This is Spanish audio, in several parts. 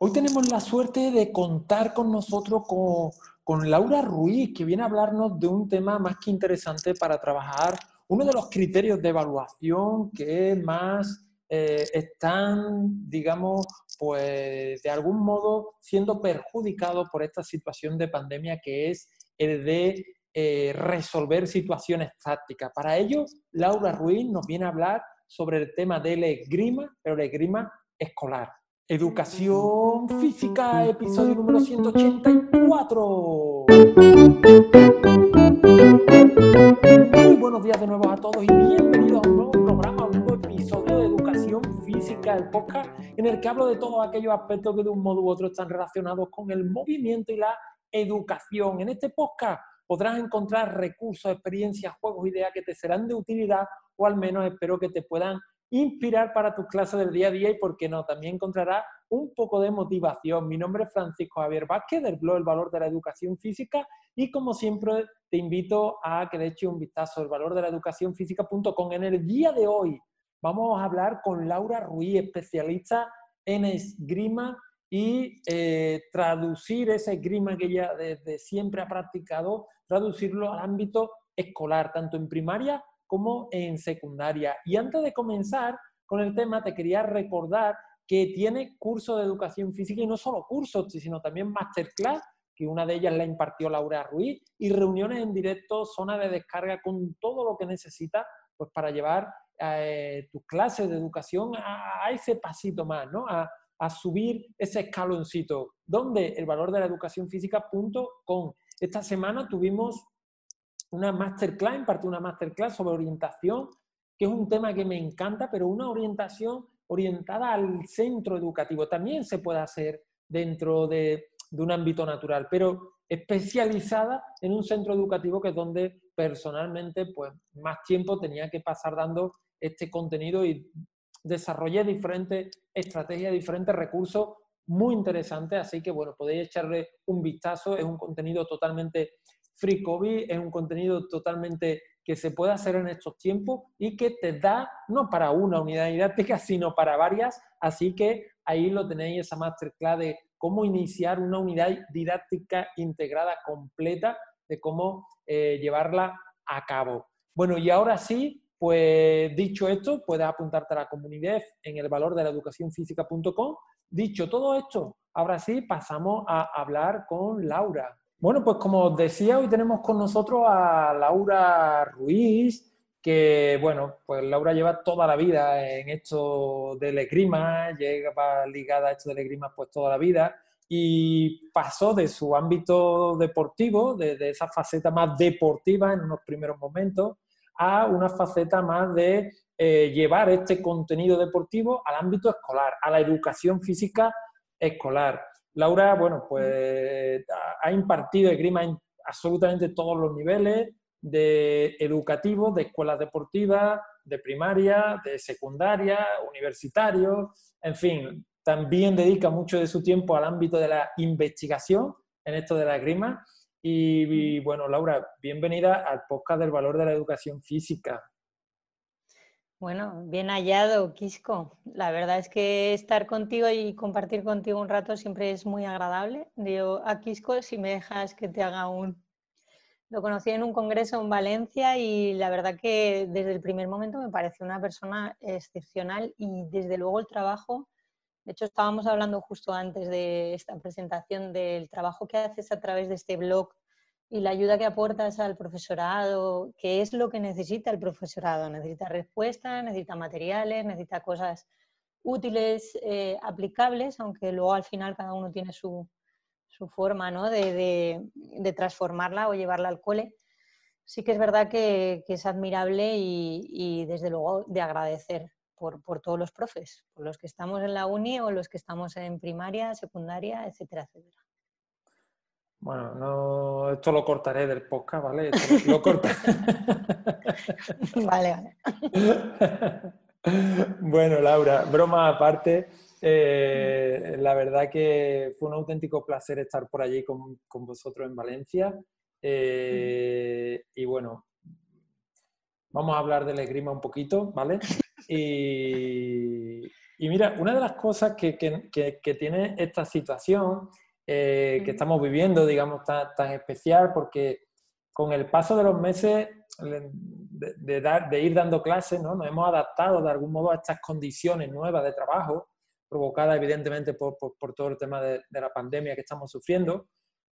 Hoy tenemos la suerte de contar con nosotros con, Laura Ruiz, que viene a hablarnos de un tema más que interesante para trabajar, uno de los criterios de evaluación que más eh, están, digamos, pues de algún modo siendo perjudicados por esta situación de pandemia que es el de eh, resolver situaciones tácticas. Para ello, Laura Ruiz nos viene a hablar sobre el tema del esgrima, pero el esgrima escolar. Educación Física, episodio número 184. Muy buenos días de nuevo a todos y bienvenidos a un nuevo programa, un nuevo episodio de Educación Física, el podcast en el que hablo de todos aquellos aspectos que de un modo u otro están relacionados con el movimiento y la educación. En este podcast podrás encontrar recursos, experiencias, juegos, ideas que te serán de utilidad o al menos espero que te puedan inspirar para tus clases del día a día y, por qué no, también encontrarás un poco de motivación. Mi nombre es Francisco Javier Vázquez del blog El Valor de la Educación Física y como siempre te invito a que le eches un vistazo al valor de la educación física.com. En el día de hoy vamos a hablar con Laura Ruiz, especialista en esgrima y eh, traducir ese esgrima que ella desde siempre ha practicado, traducirlo al ámbito escolar, tanto en primaria como en secundaria. Y antes de comenzar con el tema, te quería recordar que tiene curso de educación física y no solo cursos, sino también masterclass, que una de ellas la impartió Laura Ruiz, y reuniones en directo, zona de descarga con todo lo que necesitas pues, para llevar eh, tus clases de educación a, ese pasito más, ¿no? A, a subir ese escaloncito. donde El valor de la educación física.com. Esta semana tuvimos una masterclass, impartí una masterclass sobre orientación, que es un tema que me encanta, pero una orientación orientada al centro educativo. También se puede hacer dentro de, un ámbito natural, pero especializada en un centro educativo que es donde personalmente pues, más tiempo tenía que pasar dando este contenido y desarrollé diferentes estrategias, diferentes recursos muy interesantes, así que bueno, podéis echarle un vistazo, es un contenido totalmente Free COVID es un contenido totalmente que se puede hacer en estos tiempos y que te da no para una unidad didáctica, sino para varias. Así que ahí lo tenéis, esa masterclass de cómo iniciar una unidad didáctica integrada completa, de cómo eh, llevarla a cabo. Bueno, y ahora sí, pues dicho esto, puedes apuntarte a la comunidad en el valor de la educación física.com. Dicho todo esto, ahora sí pasamos a hablar con Laura. Bueno, pues como os decía, hoy tenemos con nosotros a Laura Ruiz, que bueno, pues Laura lleva toda la vida en esto del esgrima, lleva ligada a esto del esgrima pues toda la vida y pasó de su ámbito deportivo, de, esa faceta más deportiva en unos primeros momentos, a una faceta más de eh, llevar este contenido deportivo al ámbito escolar, a la educación física escolar. Laura, bueno, pues ha impartido esgrima en absolutamente todos los niveles de educativos, de escuelas deportivas, de primaria, de secundaria, universitarios, en fin, también dedica mucho de su tiempo al ámbito de la investigación en esto de la esgrima. y bueno, Laura, bienvenida al podcast del valor de la educación física. Bueno, bien hallado, Quisco. La verdad es que estar contigo y compartir contigo un rato siempre es muy agradable. Digo, a Quisco, si me dejas que te haga un... Lo conocí en un congreso en Valencia y la verdad que desde el primer momento me pareció una persona excepcional y desde luego el trabajo, de hecho estábamos hablando justo antes de esta presentación del trabajo que haces a través de este blog y la ayuda que aportas al profesorado, qué es lo que necesita el profesorado. Necesita respuestas, necesita materiales, necesita cosas útiles, eh, aplicables, aunque luego al final cada uno tiene su, forma ¿no? de, transformarla o llevarla al cole. Sí que es verdad que, es admirable y, desde luego de agradecer por, por, todos los profes, por los que estamos en la uni o los que estamos en primaria, secundaria, etcétera, etcétera. Bueno, no, esto lo cortaré del podcast, ¿vale? lo, vale, vale. bueno, Laura, broma aparte, eh, la verdad que fue un auténtico placer estar por allí con, vosotros en Valencia. Eh, y bueno, vamos a hablar del esgrima un poquito, ¿vale? Y, Y mira, una de las cosas que, tiene esta situación eh, que estamos viviendo, digamos, tan, especial, porque con el paso de los meses de, dar, de ir dando clases, ¿no? nos hemos adaptado de algún modo a estas condiciones nuevas de trabajo, provocadas evidentemente por, todo el tema de, la pandemia que estamos sufriendo.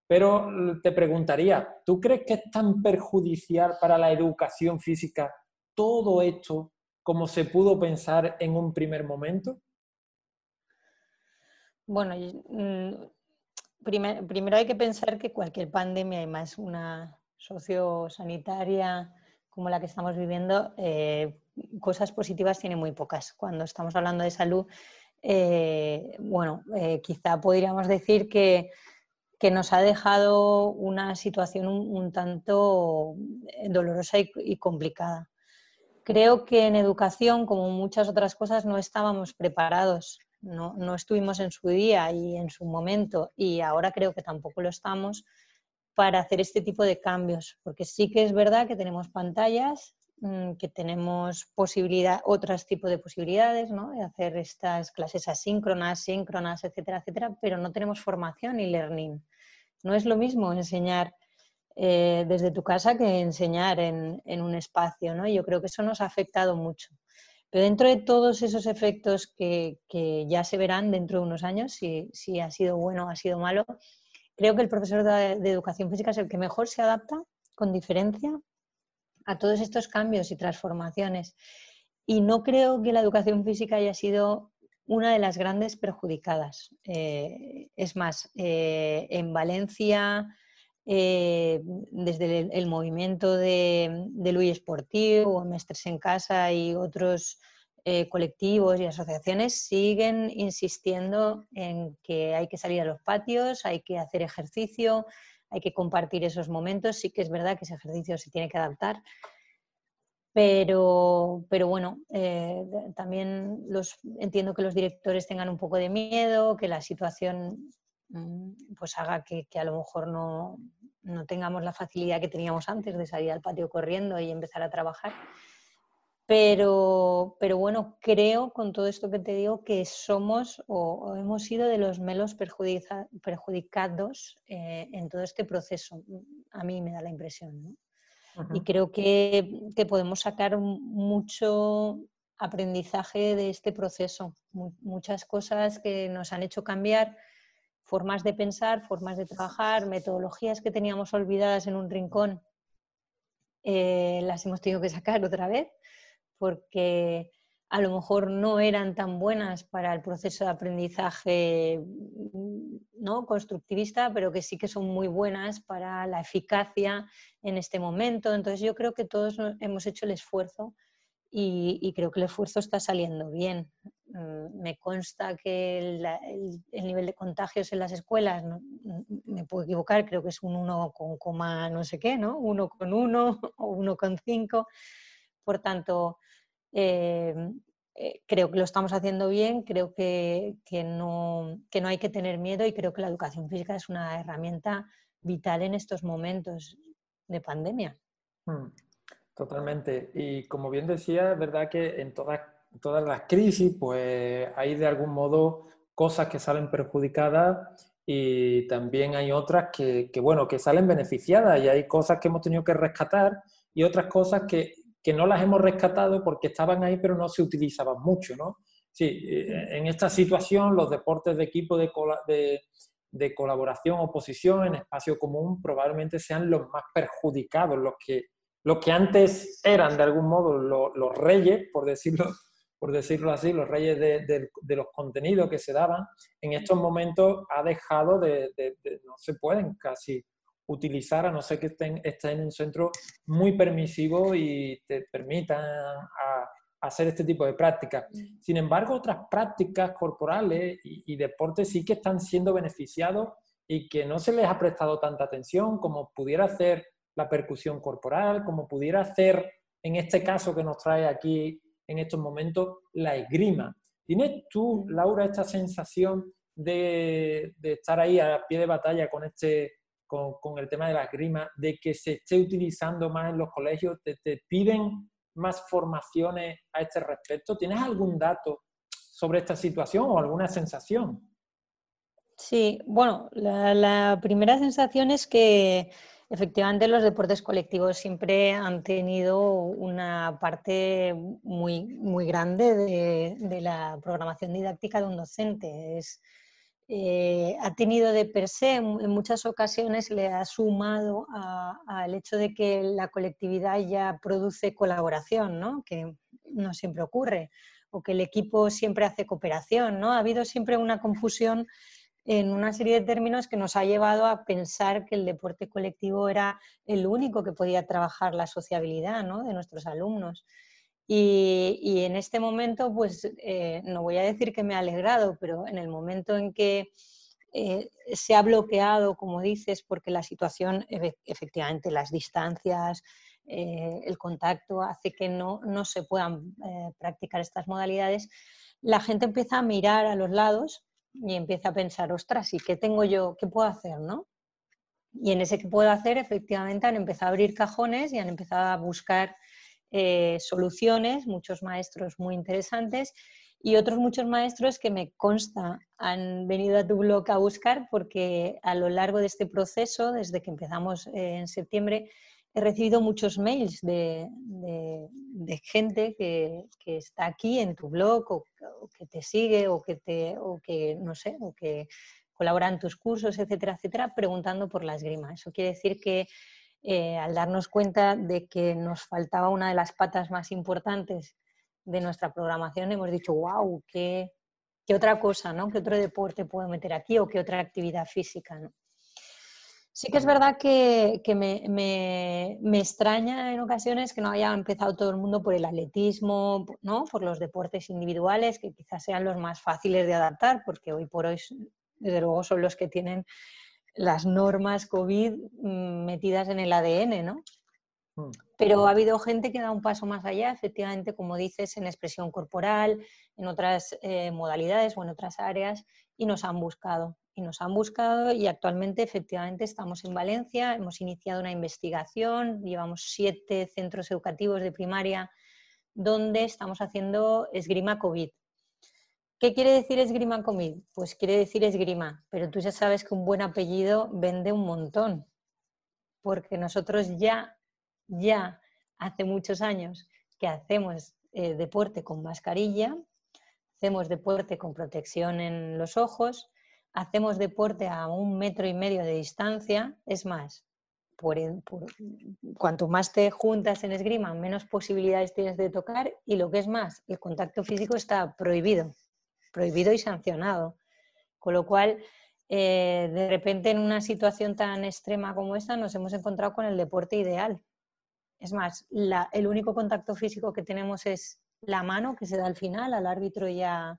Pero te preguntaría, ¿tú crees que es tan perjudicial para la educación física todo esto como se pudo pensar en un primer momento? Bueno, primero hay que pensar que cualquier pandemia, y más una sociosanitaria como la que estamos viviendo, eh, cosas positivas tiene muy pocas. Cuando estamos hablando de salud, eh, bueno, eh, quizá podríamos decir que, nos ha dejado una situación un, tanto dolorosa y, complicada. Creo que en educación, como muchas otras cosas, no estábamos preparados, no, no estuvimos en su día y en su momento, y ahora creo que tampoco lo estamos para hacer este tipo de cambios, porque sí que es verdad que tenemos pantallas, mm, que tenemos posibilidad, otros tipos de posibilidades, ¿no? de hacer estas clases asíncronas, síncronas, etcétera, etcétera, pero no tenemos formación y learning. No es lo mismo enseñar eh, desde tu casa que enseñar en, un espacio, ¿no? Yo creo que eso nos ha afectado mucho. Pero dentro de todos esos efectos que, ya se verán dentro de unos años, si, si ha sido bueno o ha sido malo, Creo que el profesor de, educación física es el que mejor se adapta, con diferencia, a todos estos cambios y transformaciones. Y no creo que la educación física haya sido una de las grandes perjudicadas. Eh, es más, eh, en Valencia, eh, desde el, movimiento de, de Luis Sportivo, Mestres en Casa y otros eh, colectivos y asociaciones siguen insistiendo en que hay que salir a los patios, hay que hacer ejercicio, hay que compartir esos momentos. Sí que es verdad que ese ejercicio se tiene que adaptar, pero, pero bueno, eh, también los, entiendo que los directores tengan un poco de miedo, que la situación mm, pues haga que a lo mejor no, no, tengamos la facilidad que teníamos antes de salir al patio corriendo y empezar a trabajar. Pero, pero bueno, creo con todo esto que te digo que somos o, hemos sido de los menos perjudicados eh, en todo este proceso. A mí me da la impresión. ¿no? Y creo que, que, podemos sacar mucho aprendizaje de este proceso. Muchas cosas que nos han hecho cambiar formas de pensar, formas de trabajar, metodologías que teníamos olvidadas en un rincón, eh, las hemos tenido que sacar otra vez porque a lo mejor no eran tan buenas para el proceso de aprendizaje ¿no? constructivista, pero que sí que son muy buenas para la eficacia en este momento. Entonces yo creo que todos hemos hecho el esfuerzo y, creo que el esfuerzo está saliendo bien. Mm, me consta que el, nivel de contagios en las escuelas, mm, me puedo equivocar, creo que es un 1 con no sé qué, ¿no? 1 con 1 o 1 con 5. Por tanto, Em, eh, creo que lo estamos haciendo bien, creo que, no, no hay que tener miedo y creo que la educación física es una herramienta vital en estos momentos de pandemia. Hmm, totalmente. Y como bien decía, es verdad que en todas, todas las crisis pues hay de algún modo cosas que salen perjudicadas y también hay otras que, que, bueno, que salen beneficiadas y hay cosas que hemos tenido que rescatar y otras cosas que que no las hemos rescatado porque estaban ahí pero no se utilizaban mucho, ¿no? Sí, eh, en esta situación los deportes de equipo de, de, colaboración o posición en espacio común probablemente sean los más perjudicados, los que, los que antes eran de algún modo los, reyes, por decirlo, por decirlo así, los reyes de, los contenidos que se daban, en estos momentos ha dejado de, no se pueden casi utilizar, a no ser que estén, en un centro muy permisivo y te permitan hacer este tipo de prácticas. Mm. Sin embargo, otras prácticas corporales y, deportes sí que están siendo beneficiados y que no se les ha prestado tanta atención como pudiera hacer la percusión corporal, como pudiera hacer, en este caso que nos trae aquí en estos momentos, la esgrima. ¿Tienes tú. Laura, esta sensación de, estar ahí a pie de batalla con este con, el tema de la grima, de que se esté utilizando más en los colegios? ¿Te, piden más formaciones a este respecto? ¿Tienes algún dato sobre esta situación o alguna sensación. Sí, bueno, la, primera sensación es que efectivamente los deportes colectivos siempre han tenido una parte muy, muy grande de, la programación didáctica de un docente. Eh, ha tenido de per se, en muchas ocasiones le ha sumado al hecho de que la colectividad ya produce colaboración, ¿no? que no siempre ocurre, o que el equipo siempre hace cooperación. ¿no? Ha habido siempre una confusión en una serie de términos que nos ha llevado a pensar que el deporte colectivo era el único que podía trabajar la sociabilidad de nuestros alumnos. Y, en este momento, pues eh, no voy a decir que me ha alegrado, pero en el momento en que eh, se ha bloqueado, como dices, porque la situación, efectivamente, las distancias, eh, el contacto hace que no, no se puedan practicar estas modalidades, la gente empieza a mirar a los lados y empieza a pensar, ostras, ¿y qué tengo yo? ¿Qué puedo hacer? ¿no? Y en ese que puedo hacer, efectivamente, han empezado a abrir cajones y han empezado a buscar eh, soluciones, muchos maestros muy interesantes y otros muchos maestros que me consta han venido a tu blog a buscar porque a lo largo de este proceso, desde que empezamos eh, en septiembre, he recibido muchos mails de, gente que, está aquí en tu blog o, que te sigue o que no sé, o que colabora en tus cursos, etcétera, etcétera, preguntando por la esgrima. Eso quiere decir que eh, al darnos cuenta de que nos faltaba una de las patas más importantes de nuestra programación, hemos dicho, wow, qué, qué otra cosa, ¿no? ¿Qué otro deporte puedo meter aquí o qué otra actividad física? ¿no? Sí que es verdad que, me, extraña en ocasiones que no haya empezado todo el mundo por el atletismo, ¿no? por los deportes individuales, que quizás sean los más fáciles de adaptar, porque hoy por hoy, desde luego, son los que tienen las normas COVID mm, metidas en el ADN, ¿no? Hmm. Pero ha habido gente que da un paso más allá, efectivamente, como dices, en expresión corporal, en otras eh, modalidades o en otras áreas, y nos han buscado y nos han buscado y actualmente efectivamente estamos en Valencia, hemos iniciado una investigación, llevamos siete centros educativos de primaria donde estamos haciendo esgrima COVID. ¿Qué quiere decir esgrima COVID? Pues quiere decir esgrima, pero tú ya sabes que un buen apellido vende un montón, porque nosotros ya, ya hace muchos años que hacemos eh, deporte con mascarilla, hacemos deporte con protección en los ojos, hacemos deporte a un metro y medio de distancia, es más, por, cuanto más te juntas en esgrima, menos posibilidades tienes de tocar y lo que es más, el contacto físico está prohibido, prohibido y sancionado. Con lo cual, eh, de repente en una situación tan extrema como esta nos hemos encontrado con el deporte ideal. Es más, el único contacto físico que tenemos es la mano que se da al final, al árbitro y a,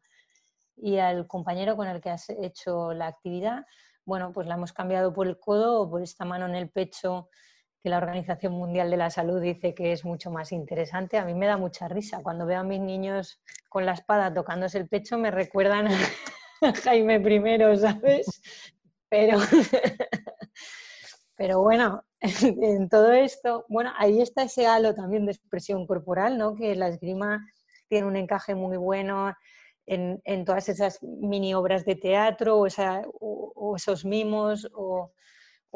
y al compañero con el que has hecho la actividad, bueno, pues la hemos cambiado por el codo o por esta mano en el pecho que la Organización Mundial de la Salud dice que es mucho más interesante. A mí me da mucha risa. Cuando veo a mis niños con la espada tocándose el pecho, me recuerdan a Jaime I, ¿sabes? Pero, pero bueno, en todo esto, bueno, ahí está ese halo también de expresión corporal, ¿no? Que la esgrima tiene un encaje muy bueno, en, todas esas mini obras de teatro o, esos mimos o,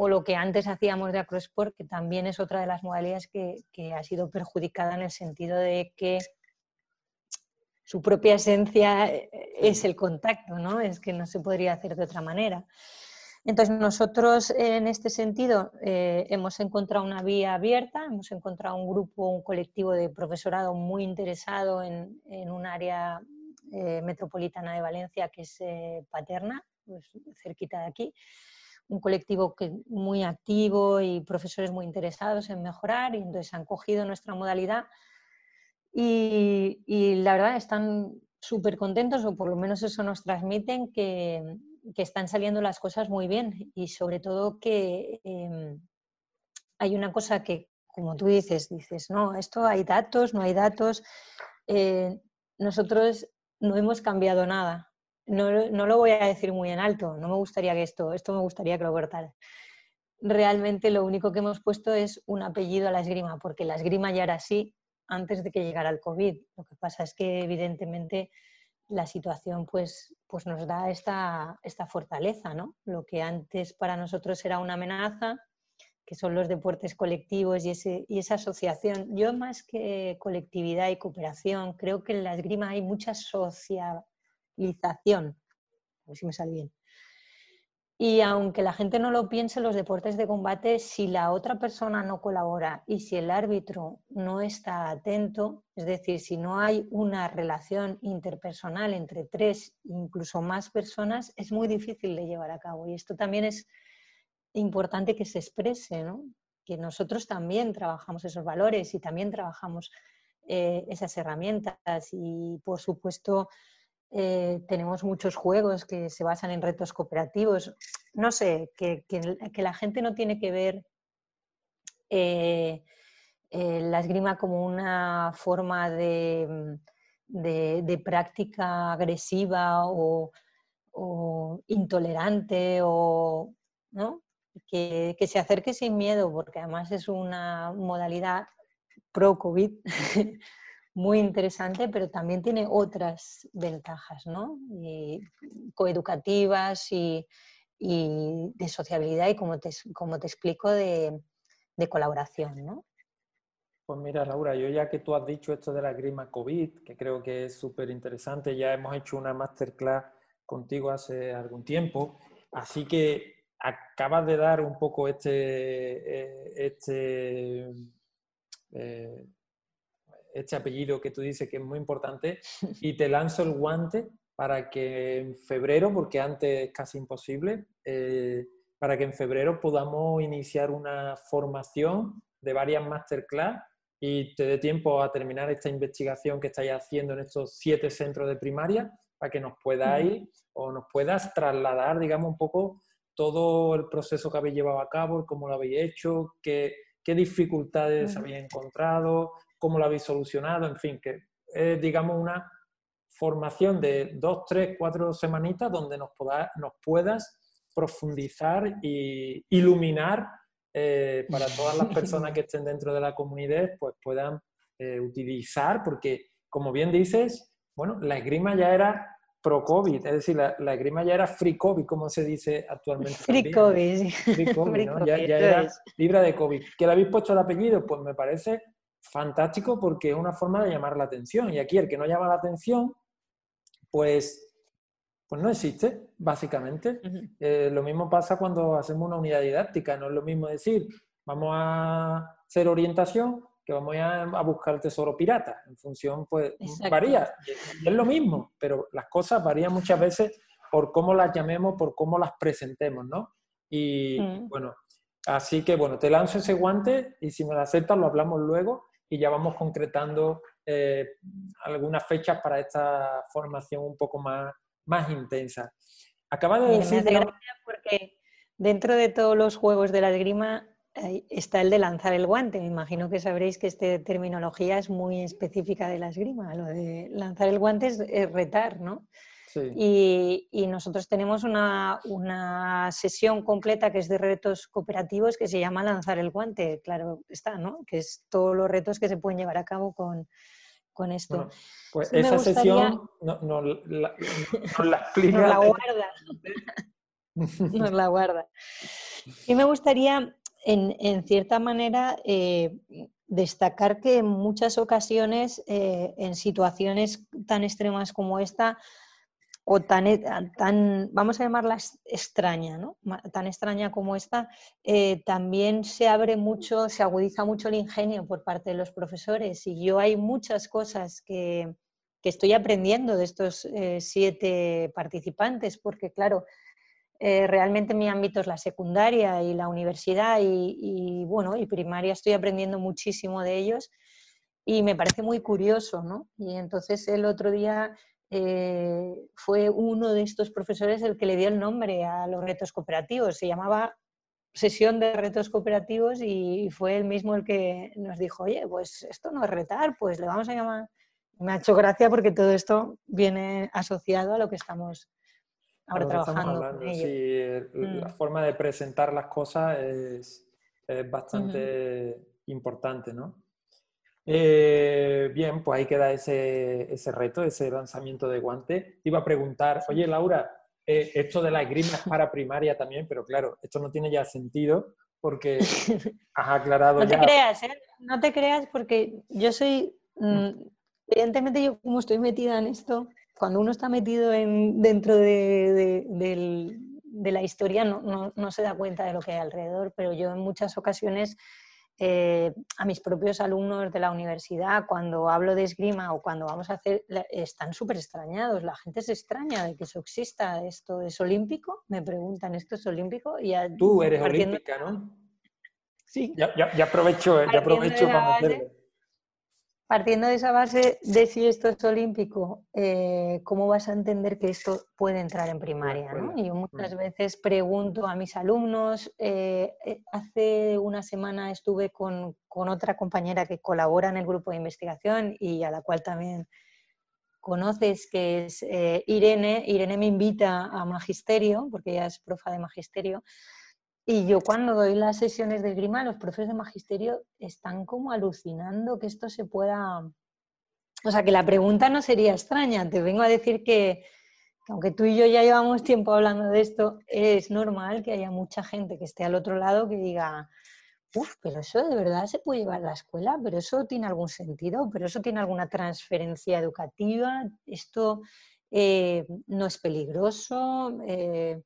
lo que antes hacíamos de acrosport, que también es otra de las modalidades que, ha sido perjudicada en el sentido de que su propia esencia eh, es el contacto, ¿no? Es que no se podría hacer de otra manera. Entonces, nosotros en este sentido eh, hemos encontrado una vía abierta, hemos encontrado un grupo, un colectivo de profesorado muy interesado en, en un área eh, metropolitana de Valencia, que es eh, Paterna, pues, cerquita de aquí. Un colectivo muy activo y profesores muy interesados en mejorar, y entonces han cogido nuestra modalidad y, la verdad están súper contentos, o por lo menos eso nos transmiten, que, están saliendo las cosas muy bien y sobre todo que em, hay una cosa que, como tú dices, dices, no, esto hay datos, no hay datos. Eh, nosotros no hemos cambiado nada. No, lo voy a decir muy en alto, no me gustaría que esto, esto me gustaría que lo cortara. Realmente lo único que hemos puesto es un apellido a la esgrima, porque la esgrima ya era así antes de que llegara el COVID. Lo que pasa es que evidentemente la situación pues, pues nos da esta, esta fortaleza, ¿no? Lo que antes para nosotros era una amenaza, que son los deportes colectivos y, ese, y esa asociación. Yo más que colectividad y cooperación, creo que en la esgrima hay mucha socialización, a ver si me sale bien. Y aunque la gente no lo piense, los deportes de combate, si la otra persona no colabora y si el árbitro no está atento, es decir, si no hay una relación interpersonal entre tres, incluso más personas, es muy difícil de llevar a cabo. Y esto también es importante que se exprese, ¿no? que nosotros también trabajamos esos valores y también trabajamos eh, esas herramientas y, por supuesto, eh, tenemos muchos juegos que se basan en retos cooperativos. No sé, que, la gente no tiene que ver eh, eh, la esgrima como una forma de, práctica agresiva o, intolerante o que, se acerque sin miedo, porque además es una modalidad pro-COVID muy interesante, pero también tiene otras ventajas, ¿no? coeducativas y, de sociabilidad y, como te, te explico, de, colaboración, ¿no? Pues mira, Laura, yo ya que tú has dicho esto de la grima COVID, que creo que es súper interesante, ya hemos hecho una masterclass contigo hace algún tiempo, así que acabas de dar un poco este, eh, este eh, este apellido que tú dices que es muy importante y te lanzo el guante para que en febrero, porque antes es casi imposible, eh, para que en febrero podamos iniciar una formación de varias masterclass y te dé tiempo a terminar esta investigación que estáis haciendo en estos siete centros de primaria para que nos puedáis o nos puedas trasladar, digamos, un poco todo el proceso que habéis llevado a cabo, cómo lo habéis hecho, qué, qué dificultades habéis encontrado, cómo lo habéis solucionado, en fin, que es, digamos, una formación de dos, tres, cuatro semanitas donde nos, nos puedas profundizar e iluminar eh, para todas las personas que estén dentro de la comunidad, pues puedan eh, utilizar, porque como bien dices, bueno, la esgrima ya era pro-COVID, es decir, la, la, esgrima ya era free COVID, como se dice actualmente. Free COVID. Free COVID, ¿no? ya, ya era libre de COVID. ¿Que le habéis puesto el apellido? Pues me parece fantástico porque es una forma de llamar la atención. Y aquí el que no llama la atención, pues, pues no existe, básicamente. Eh, lo mismo pasa cuando hacemos una unidad didáctica. No es lo mismo decir, vamos a hacer orientación que vamos a, buscar el tesoro pirata. En función, pues, varía. es lo mismo, pero las cosas varían muchas veces por cómo las llamemos, por cómo las presentemos, ¿no? Y mm. bueno, así que bueno, te lanzo ese guante y si me lo aceptas lo hablamos luego y ya vamos concretando eh, algunas fechas para esta formación un poco más, más intensa. Acaba de decir... porque dentro de todos los juegos de la esgrima está el de lanzar el guante. Me imagino que sabréis que esta terminología es muy específica de la esgrima. Lo de lanzar el guante es retar, ¿no? Y, nosotros tenemos una, sesión completa que es de retos cooperativos que se llama Lanzar el guante, claro está, ¿no? Que es todos los retos que se pueden llevar a cabo con, esto. pues esa sesión nos no, la, explica. Nos la guarda. nos la guarda. Y me gustaría, en, cierta manera, eh, destacar que en muchas ocasiones, eh, en situaciones tan extremas como esta, o tan, e, tan, vamos a llamarla extraña, ¿no? tan extraña como esta, eh, también se abre mucho, se agudiza mucho el ingenio por parte de los profesores y yo hay muchas cosas que, que estoy aprendiendo de estos eh, siete participantes, porque claro, eh, realmente mi ámbito es la secundaria y la universidad y, y, bueno, y primaria estoy aprendiendo muchísimo de ellos y me parece muy curioso, ¿no? Y entonces el otro día eh, fue uno de estos profesores el que le dio el nombre a los retos cooperativos. Se llamaba sesión de retos cooperativos y fue él mismo el que nos dijo, oye, pues esto no es retar, pues le vamos a llamar. Me ha hecho gracia porque todo esto viene asociado a lo que estamos ahora trabajando. Sí, La mm. forma de presentar las cosas es, bastante importante, ¿no? Eh, bien, pues ahí queda ese, ese, reto, ese lanzamiento de guante. Te iba a preguntar, oye Laura, eh, esto de la esgrima es para primaria también, pero claro, esto no tiene ya sentido porque has aclarado no ya. No te creas, ¿eh? No te creas porque yo soy, mm, evidentemente yo como estoy metida en esto, cuando uno está metido en, dentro de, de, la historia no, no, no se da cuenta de lo que hay alrededor, pero yo en muchas ocasiones eh, a mis propios alumnos de la universidad, cuando hablo de esgrima o cuando vamos a hacer, están súper extrañados. La gente se extraña de que eso exista. ¿Esto es olímpico? Me preguntan, ¿esto es olímpico? Y Tú eres olímpica, ¿no? Sí. Ya, ya, aprovecho, ya aprovecho para meterlo. Partiendo de esa base de si esto es olímpico, eh, ¿cómo vas a entender que esto puede entrar en primaria? ¿no? Y yo muchas mm. veces pregunto a mis alumnos, eh, eh, hace una semana estuve con, con, otra compañera que colabora en el grupo de investigación y a la cual también conoces, que es Irene. Irene me invita a magisterio, porque ella es profa de magisterio, y yo cuando doy las sesiones de esgrima, los profes de magisterio están como alucinando que esto se pueda... O sea, que la pregunta no sería extraña. Te vengo a decir que, aunque tú y yo ya llevamos tiempo hablando de esto, es normal que haya mucha gente que esté al otro lado que diga, uff, pero eso de verdad se puede llevar a la escuela, pero eso tiene algún sentido, pero eso tiene alguna transferencia educativa, esto eh, no es peligroso. Eh,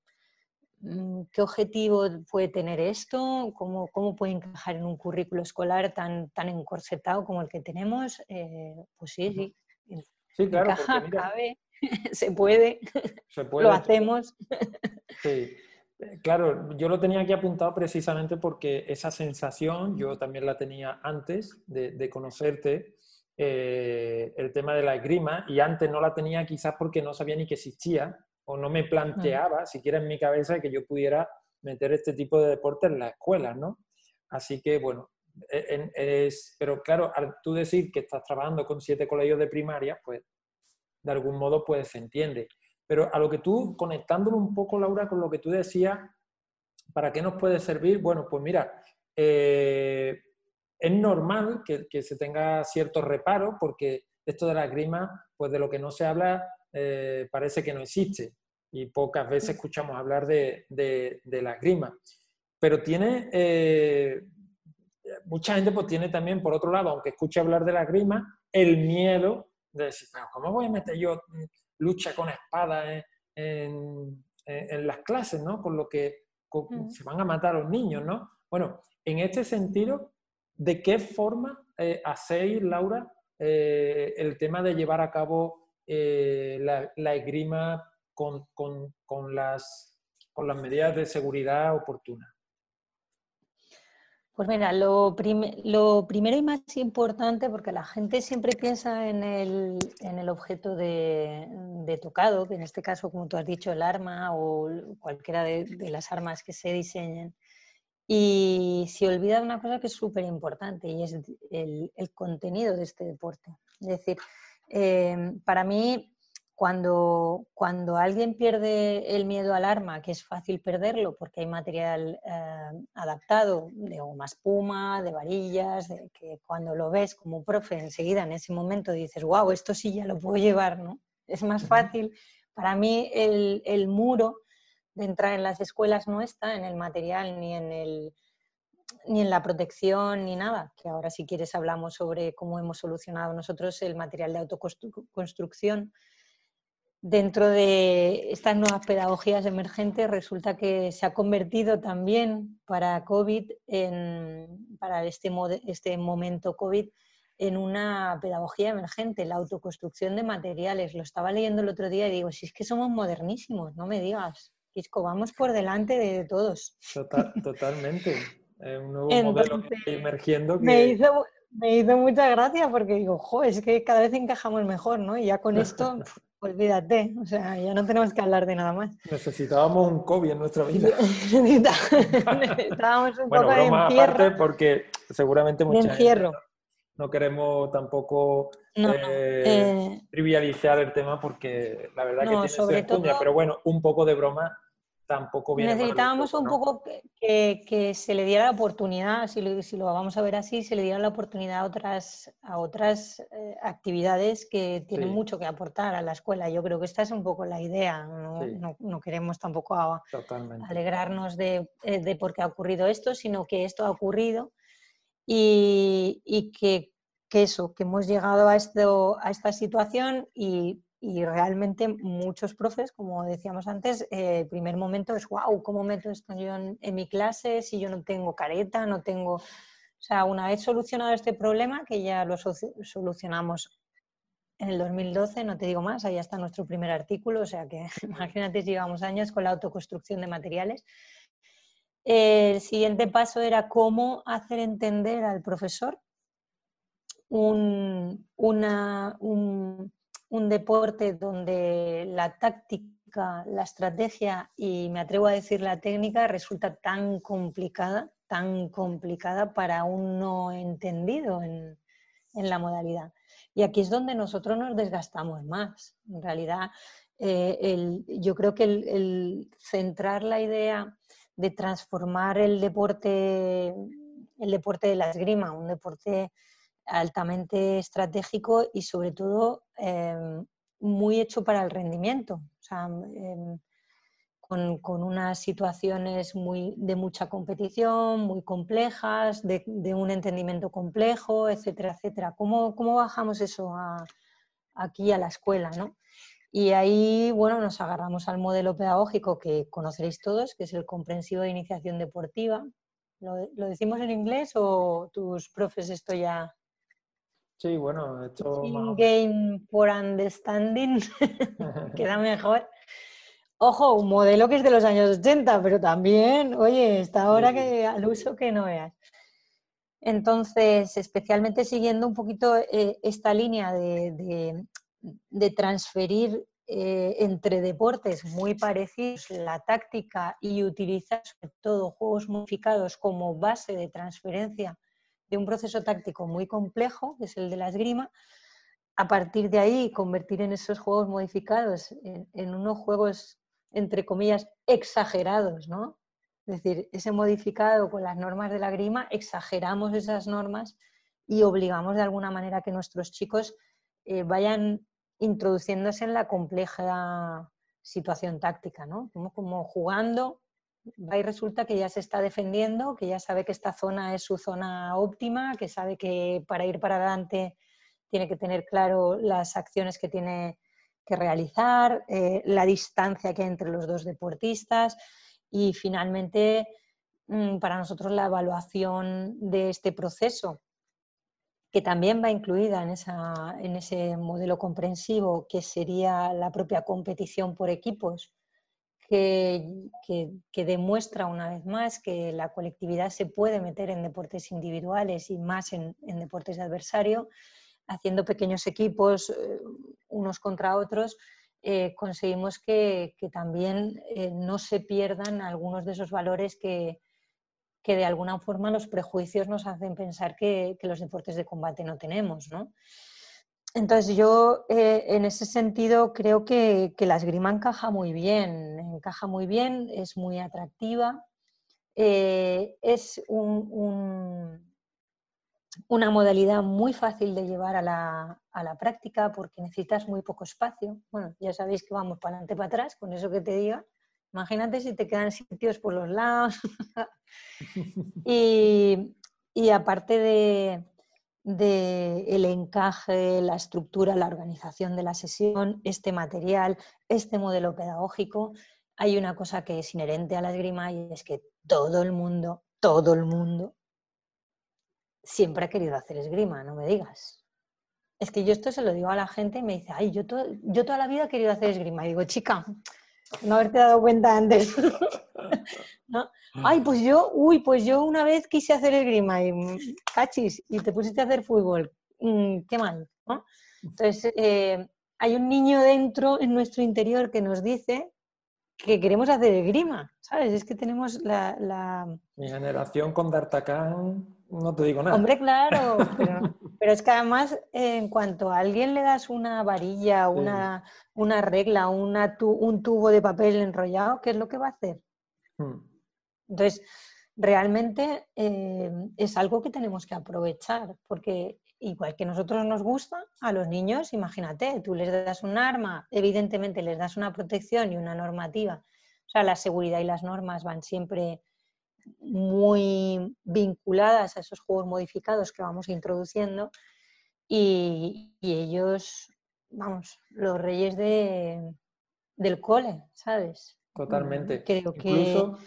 ¿Qué objetivo puede tener esto? ¿Cómo, cómo puede encajar en un currículo escolar tan, tan encorsetado como el que tenemos? Eh, pues sí, sí. Sí, claro. Encaja, cabe, se puede, lo hacemos. Sí. Eh, claro, yo lo tenía aquí apuntado precisamente porque esa sensación yo también la tenía antes de, de conocerte, eh, el tema de la esgrima, y antes no la tenía quizás porque no sabía ni que existía, o no me planteaba siquiera en mi cabeza que yo pudiera meter este tipo de deporte en la escuela, ¿no? Así que, bueno, e, es, pero claro, al tú decir que estás trabajando con siete colegios de primaria, pues de algún modo pues se entiende. Pero a lo que tú, conectándolo un poco, Laura, con lo que tú decías, ¿para qué nos puede servir? Bueno, pues mira, eh, es normal que, que, se tenga cierto reparo porque esto de la grima, pues de lo que no se habla eh, parece que no existe y pocas veces escuchamos hablar de, de, la grima. Pero tiene, eh, mucha gente pues tiene también, por otro lado, aunque escuche hablar de la grima, el miedo de decir, ¿cómo voy a meter yo lucha con espada en, en, las clases, ¿no? Con lo que se van a matar los niños, ¿no? Bueno, en este sentido, ¿de qué forma eh, hacéis, Laura, el tema de llevar a cabo eh, la, esgrima con, las, con las medidas de seguridad oportunas? Pues mira, lo, lo, primero y más importante, porque la gente siempre piensa en el, en el objeto de, de, tocado, que en este caso, como tú has dicho, el arma o cualquiera de, las armas que se diseñen, y se olvida una cosa que es súper importante y es el, el, contenido de este deporte. Es decir, Em, para mí, cuando, cuando alguien pierde el miedo al arma, que es fácil perderlo porque hay material eh, adaptado de goma espuma, de varillas, de que cuando lo ves como profe enseguida en ese momento dices, wow, esto sí ya lo puedo llevar, ¿no? Es más fácil. Para mí el, el muro de entrar en las escuelas no está en el material ni en el, ni en la protección ni nada, que ahora si quieres hablamos sobre cómo hemos solucionado nosotros el material de autoconstrucción. Dentro de estas nuevas pedagogías emergentes resulta que se ha convertido también para COVID, en, para este, este momento COVID, en una pedagogía emergente, la autoconstrucción de materiales. Lo estaba leyendo el otro día y digo, si es que somos modernísimos, no me digas. Quisco, vamos por delante de todos. totalmente un nuevo modelo emergiendo. Me, hizo, me hizo mucha gracia porque digo, jo, es que cada vez encajamos mejor, ¿no? Y ya con esto, olvídate, o sea, ya no tenemos que hablar de nada más. Necesitábamos un COVID en nuestra vida. Necesitábamos un poco de encierro. aparte porque seguramente mucha gente no, queremos tampoco eh, eh, trivializar el tema porque la verdad que tiene sobre todo, pero bueno, un poco de broma tampoco viene Necesitábamos un poco que, se le diera la oportunidad, si lo, si lo, vamos a ver así, se le diera la oportunidad a otras, a otras eh, actividades que tienen mucho que aportar a la escuela. Yo creo que esta es un poco la idea. No, queremos tampoco alegrarnos de, eh, de, por qué ha ocurrido esto, sino que esto ha ocurrido y, y que, que, eso, que hemos llegado a, esto, a esta situación y y realmente muchos profes, como decíamos antes, eh, el primer momento es, wow, ¿cómo meto esto yo en, mi clase si yo no tengo careta, no tengo... O sea, una vez solucionado este problema, que ya lo solucionamos en el 2012, no te digo más, ahí está nuestro primer artículo, o sea que imagínate, llevamos años con la autoconstrucción de materiales. El siguiente paso era cómo hacer entender al profesor un, una, un, un deporte donde la táctica, la estrategia y me atrevo a decir la técnica resulta tan complicada, tan complicada para un no entendido en, la modalidad. Y aquí es donde nosotros nos desgastamos más. En realidad, eh, yo creo que el, centrar la idea de transformar el deporte, el deporte de la esgrima, un deporte altamente estratégico y sobre todo em, muy hecho para el rendimiento, em, con, unas situaciones muy, de mucha competición, muy complejas, de, un entendimiento complejo, etcétera, etcétera. ¿Cómo, cómo bajamos eso aquí a la escuela? ¿no? Y ahí, bueno, nos agarramos al modelo pedagógico que conoceréis todos, que es el comprensivo de iniciación deportiva. ¿Lo, ¿Lo, decimos en inglés o tus profes esto ya Sí, bueno, esto... game for understanding queda mejor. Ojo, un modelo que es de los años 80, pero también, oye, está ahora que al uso que no veas. Entonces, especialmente siguiendo un poquito eh, esta línea de, transferir eh, entre deportes muy parecidos la táctica y utilizar sobre todo juegos modificados como base de transferencia de un proceso táctico muy complejo, que es el de la esgrima, a partir de ahí convertir en esos juegos modificados en, unos juegos, entre comillas, exagerados, ¿no? Es decir, ese modificado con las normas de la grima, exageramos esas normas y obligamos de alguna manera que nuestros chicos eh, vayan introduciéndose en la compleja situación táctica, ¿no? Como, como jugando y resulta que ya se está defendiendo, que ya sabe que esta zona es su zona óptima, que sabe que para ir para adelante tiene que tener claro las acciones que tiene que realizar, eh, la distancia que hay entre los dos deportistas y finalmente mm, para nosotros la evaluación de este proceso, que también va incluida en, esa, en ese modelo comprensivo, que sería la propia competición por equipos que, demuestra una vez más que la colectividad se puede meter en deportes individuales y más en, deportes de adversario, haciendo pequeños equipos eh, unos contra otros, eh, conseguimos que, también eh, no se pierdan algunos de esos valores que, que, de alguna forma los prejuicios nos hacen pensar que, que los deportes de combate no tenemos. ¿no? Entonces yo eh, en ese sentido creo que, la esgrima encaja muy bien, encaja muy bien, es muy atractiva, eh, es una modalidad muy fácil de llevar a la, práctica porque necesitas muy poco espacio. Bueno, ya sabéis que vamos para adelante, para atrás, con eso que te diga. Imagínate si te quedan sitios por los lados. y aparte de, del el encaje, la estructura, la organización de la sesión, este material, este modelo pedagógico, hay una cosa que es inherente a la esgrima y es que todo el mundo, todo el mundo, siempre ha querido hacer esgrima, no me digas. Es que yo esto se lo digo a la gente y me dice, ay, yo, yo toda la vida he querido hacer esgrima. Y digo, chica, no haberte dado cuenta antes. ¿No? Ay, pues yo, uy, pues yo una vez quise hacer esgrima y mm, cachis, y te pusiste a hacer fútbol. Mm, qué mal, ¿no? Entonces, eh, hay un niño dentro, en nuestro interior, que nos dice que queremos hacer esgrima, ¿sabes? Es que tenemos la... Mi generación con D'Artagnan no te digo nada. Hombre, claro, pero, es que además en cuanto a alguien le das una varilla, una, una regla, una un tubo de papel enrollado, ¿qué es lo que va a hacer? Hmm. Entonces, realmente eh, es algo que tenemos que aprovechar, porque igual que a nosotros nos gusta, a los niños, imagínate, tú les das un arma, evidentemente les das una protección y una normativa. O sea, la seguridad y las normas van siempre muy vinculadas a esos juegos modificados que vamos introduciendo y, ellos, vamos, los reyes de, del cole, ¿sabes? Totalmente. Creo incluso, que...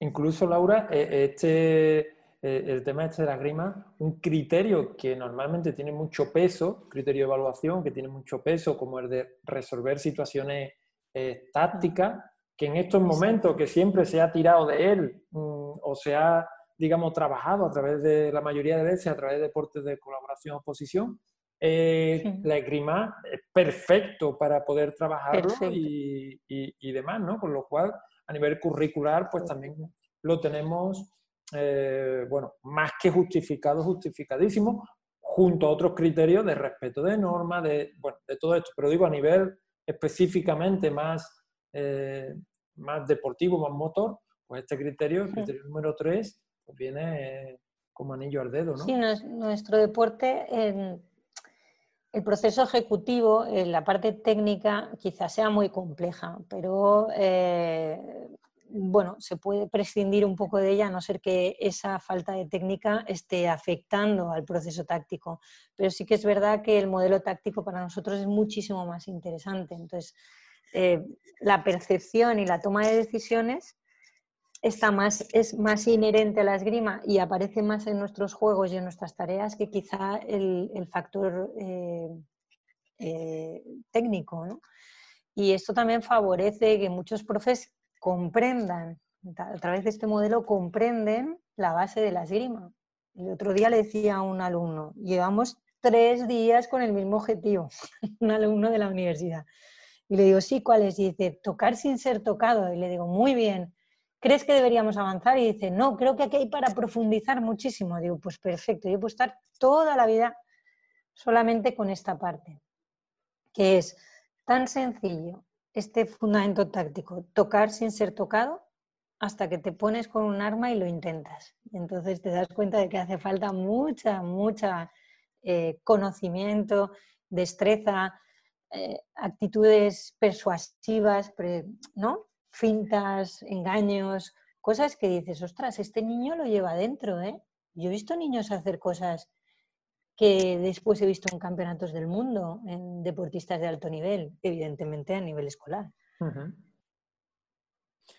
Incluso, Laura, e, este eh, el tema este de la grima, un criterio que normalmente tiene mucho peso, criterio de evaluación que tiene mucho peso, como el de resolver situaciones eh, tácticas, que en estos momentos que siempre se ha tirado de él mm, o se ha, digamos, trabajado a través de la mayoría de veces, a través de deportes de colaboración oposición, eh, la esgrima es perfecto para poder trabajarlo y, y, demás, ¿no? Con lo cual, a nivel curricular, pues también lo tenemos eh, bueno, más que justificado, justificadísimo, junto a otros criterios de respeto de normas, de, bueno, de todo esto. Pero digo, a nivel específicamente más, eh, más deportivo, más motor, pues este criterio, el criterio número 3, pues viene como anillo al dedo, ¿no? Sí, nuestro deporte, el proceso ejecutivo, en la parte técnica, quizás sea muy compleja, pero eh, bueno, se puede prescindir un poco de ella a no ser que esa falta de técnica esté afectando al proceso táctico. Pero sí que es verdad que el modelo táctico para nosotros es muchísimo más interesante. Entonces, eh, la percepción y la toma de decisiones está más, es más inherente a la esgrima y aparece más en nuestros juegos y en nuestras tareas que quizá el, factor eh, eh, técnico. Y esto también favorece que muchos profes comprendan, a través de este modelo comprenden la base de la esgrima. El otro día le decía a un alumno, llevamos tres días con el mismo objetivo, un alumno de la universidad. Y le digo, sí, ¿cuál es? Y dice, tocar sin ser tocado. Y le digo, muy bien, ¿crees que deberíamos avanzar? Y dice, no, creo que aquí hay para profundizar muchísimo. Digo, pues perfecto, yo puedo estar toda la vida solamente con esta parte, que es tan sencillo este fundamento táctico, tocar sin ser tocado hasta que te pones con un arma y lo intentas. Entonces te das cuenta de que hace falta mucha, mucha eh, conocimiento, destreza, eh, actitudes persuasivas, ¿no? Fintas, engaños, cosas que dices, ostras, este niño lo lleva dentro, ¿eh? Yo he visto niños hacer cosas que después he visto en campeonatos del mundo, en deportistas de alto nivel, evidentemente a nivel escolar.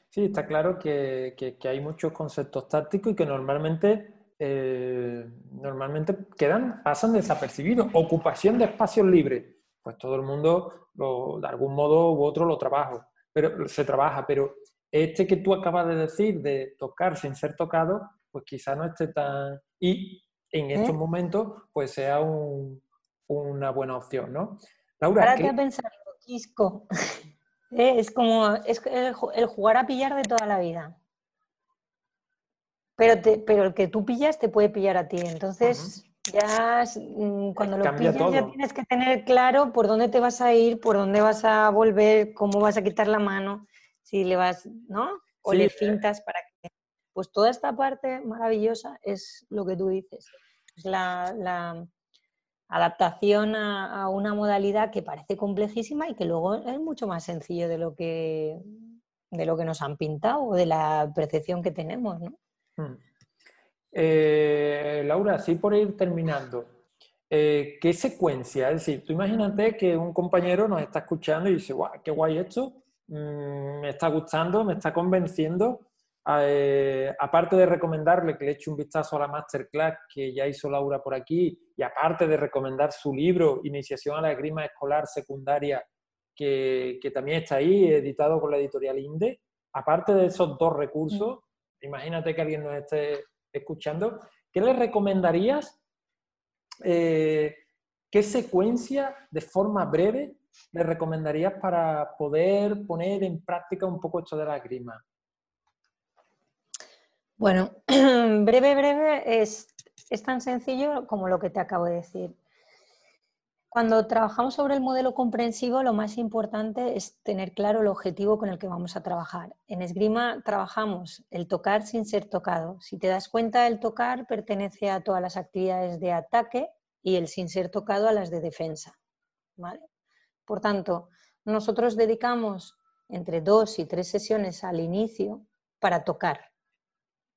Sí, está claro que, hay muchos conceptos tácticos y que normalmente, eh, normalmente quedan, pasan desapercibidos. Ocupación de espacios libres, pues todo el mundo de algún modo u otro lo trabaja, pero se trabaja, pero este que tú acabas de decir de tocar sin ser tocado, pues quizá no esté tan... Y en ¿Eh? estos momentos pues sea una buena opción, ¿no? Laura, Para ¿qué... pensar, Quisco. ¿Eh? Es como es el, jugar a pillar de toda la vida. Pero, pero el que tú pillas te puede pillar a ti. Entonces, ya mm, cuando lo pillas ya tienes que tener claro por dónde te vas a ir, por dónde vas a volver, cómo vas a quitar la mano, si le vas, ¿no? O le fintas para que... Pues toda esta parte maravillosa es lo que tú dices es la, adaptación a, una modalidad que parece complejísima y que luego es mucho más sencillo de lo que, de lo que nos han pintado o de la percepción que tenemos. ¿no? Hmm. Eh, Laura, así por ir terminando, eh, ¿qué secuencia? Es decir, tú imagínate que un compañero nos está escuchando y dice, guau, qué guay esto, mm, me está gustando, me está convenciendo, eh, aparte de recomendarle que le eche un vistazo a la masterclass que ya hizo Laura por aquí, y aparte de recomendar su libro, Iniciación a la Esgrima Escolar Secundaria, que, también está ahí, editado por la editorial INDE, aparte de esos dos recursos, imagínate que alguien nos esté escuchando, ¿qué le recomendarías? Eh, ¿Qué secuencia de forma breve le recomendarías para poder poner en práctica un poco esto de la esgrima? Bueno, breve, breve es, es tan sencillo como lo que te acabo de decir. Cuando trabajamos sobre el modelo comprensivo, lo más importante es tener claro el objetivo con el que vamos a trabajar. En esgrima trabajamos el tocar sin ser tocado. Si te das cuenta, el tocar pertenece a todas las actividades de ataque y el sin ser tocado a las de defensa. Por tanto, nosotros dedicamos entre dos y tres sesiones al inicio para tocar.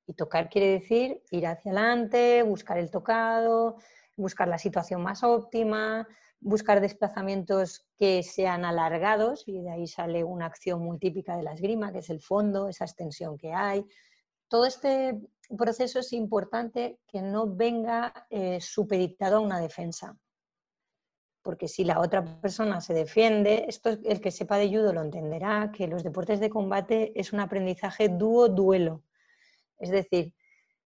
Y tocar quiere decir ir hacia adelante, buscar el tocado, buscar la situación más óptima, buscar desplazamientos que sean alargados y de ahí sale una acción muy típica de la esgrima, que es el fondo, esa extensión que hay. Todo este proceso es importante que no venga eh, supeditado a una defensa, porque si la otra persona se defiende, esto el que sepa de judo lo entenderá, que los deportes de combate es un aprendizaje dúo-duelo. Es decir,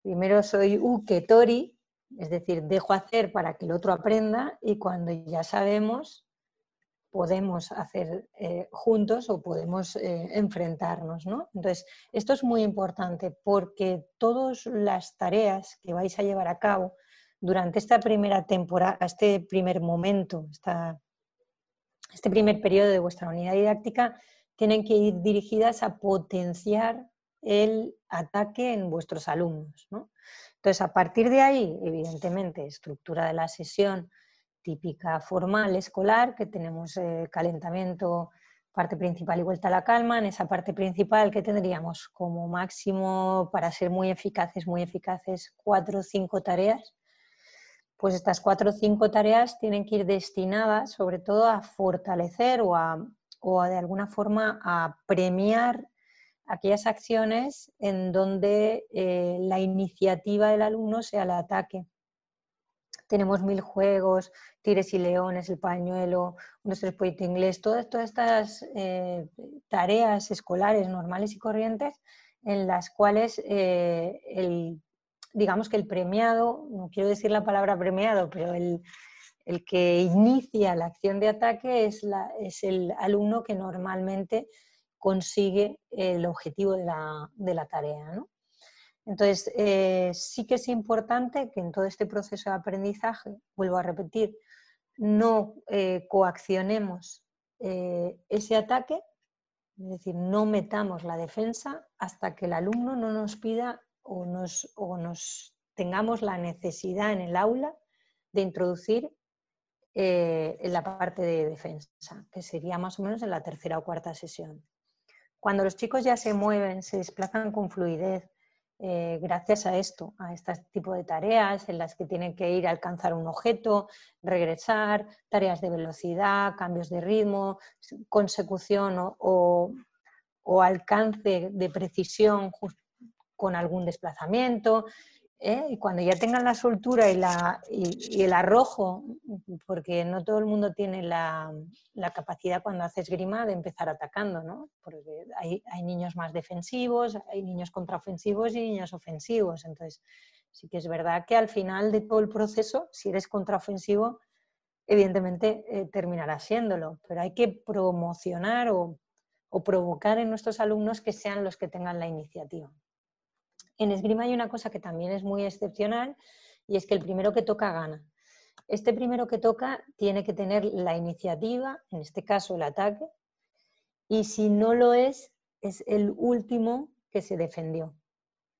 primero soy uke tori, es decir, dejo hacer para que el otro aprenda y cuando ya sabemos, podemos hacer eh, juntos o podemos eh, enfrentarnos. ¿no? Entonces, esto es muy importante porque todas las tareas que vais a llevar a cabo durante esta primera temporada, este primer momento, este primer periodo de vuestra unidad didáctica, tienen que ir dirigidas a potenciar el ataque en vuestros alumnos. ¿no? Entonces, a partir de ahí, evidentemente, estructura de la sesión típica formal escolar, que tenemos eh, calentamiento, parte principal y vuelta a la calma. En esa parte principal, que tendríamos como máximo, para ser muy eficaces, muy eficaces, cuatro o cinco tareas. Pues estas cuatro o cinco tareas tienen que ir destinadas sobre todo a fortalecer o a, o de alguna forma a premiar aquellas acciones en donde eh, la iniciativa del alumno sea el ataque. Tenemos mil juegos, tires y leones, el pañuelo, un tres inglés, todas, todas estas eh, tareas escolares normales y corrientes en las cuales eh, el, digamos que el premiado, no quiero decir la palabra premiado, pero el, que inicia la acción de ataque es, la, es el alumno que normalmente consigue el objetivo de la, tarea. Entonces, eh, sí que es importante que en todo este proceso de aprendizaje, vuelvo a repetir, no eh, coaccionemos eh, ese ataque, es decir, no metamos la defensa hasta que el alumno no nos pida o nos, o nos tengamos la necesidad en el aula de introducir la parte de defensa, que sería más o menos en la tercera o cuarta sesión. Cuando los chicos ya se mueven, se desplazan con fluidez, eh, gracias a esto, a este tipo de tareas en las que tienen que ir a alcanzar un objeto, regresar, tareas de velocidad, cambios de ritmo, consecución o, alcance de precisión con algún desplazamiento. ¿Eh? y cuando ya tengan la soltura y, la, y, el arrojo, porque no todo el mundo tiene la, la, capacidad cuando haces grima de empezar atacando, ¿no? porque hay, hay, niños más defensivos, hay niños contraofensivos y niños ofensivos. Entonces, sí que es verdad que al final de todo el proceso, si eres contraofensivo, evidentemente eh, terminarás siéndolo, pero hay que promocionar o, o provocar en nuestros alumnos que sean los que tengan la iniciativa. En esgrima hay una cosa que también es muy excepcional y es que el primero que toca gana. Este primero que toca tiene que tener la iniciativa, en este caso el ataque, y si no lo es, es el último que se defendió.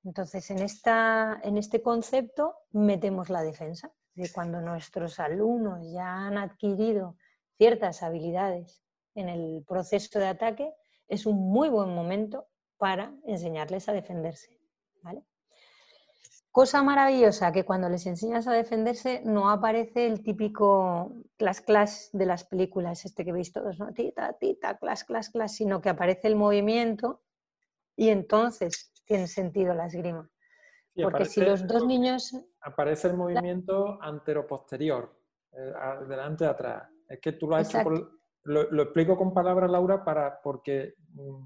Entonces, en, esta, en este concepto metemos la defensa. De cuando nuestros alumnos ya han adquirido ciertas habilidades en el proceso de ataque, es un muy buen momento para enseñarles a defenderse. Cosa maravillosa que cuando les enseñas a defenderse no aparece el típico class class de las películas, este que veis todos, ¿no? Tita, tita, class, class, class, sino que aparece el movimiento y entonces tiene sentido la esgrima. Porque si los dos niños... Aparece el movimiento antero-posterior, eh, adelante atrás. Es que tú lo has hecho, lo, explico con palabras, Laura, para, porque mm,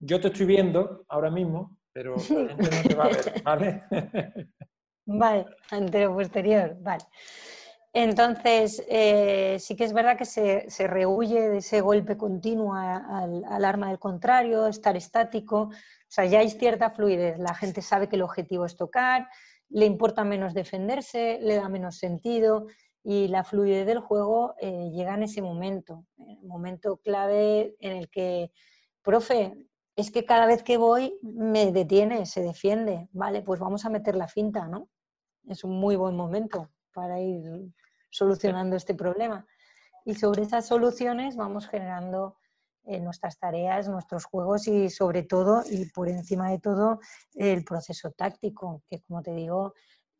yo te estoy viendo ahora mismo pero la gente no te va a ver, ¿vale? vale, antero posterior, vale. Entonces, eh, sí que es verdad que se, se rehuye de ese golpe continuo al, arma del contrario, estar estático, sea, ya hay cierta fluidez. La gente sabe que el objetivo es tocar, le importa menos defenderse, le da menos sentido y la fluidez del juego eh, llega en ese momento, el momento clave en el que, profe, es que cada vez que voy me detiene, se defiende, vale, pues vamos a meter la finta, ¿no? Es un muy buen momento para ir solucionando este problema. Y sobre esas soluciones vamos generando eh, nuestras tareas, nuestros juegos y sobre todo, y por encima de todo, el proceso táctico, que como te digo,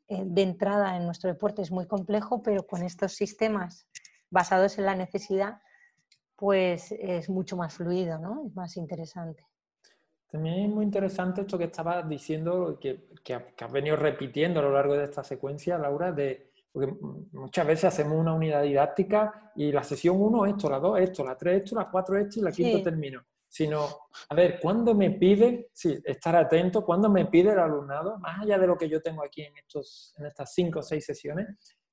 eh, de entrada en nuestro deporte es muy complejo, pero con estos sistemas basados en la necesidad, pues es mucho más fluido, ¿no? Es más interesante. También es muy interesante esto que estabas diciendo, que, que, has venido repitiendo a lo largo de esta secuencia, Laura, de, porque muchas veces hacemos una unidad didáctica y la sesión 1 esto, la 2 esto, la 3 esto, la 4 esto y la quinta termino. Sino, a ver, ¿cuándo me pide, sí, estar atento, cuándo me pide el alumnado, más allá de lo que yo tengo aquí en, estos, en estas 5 o 6 sesiones,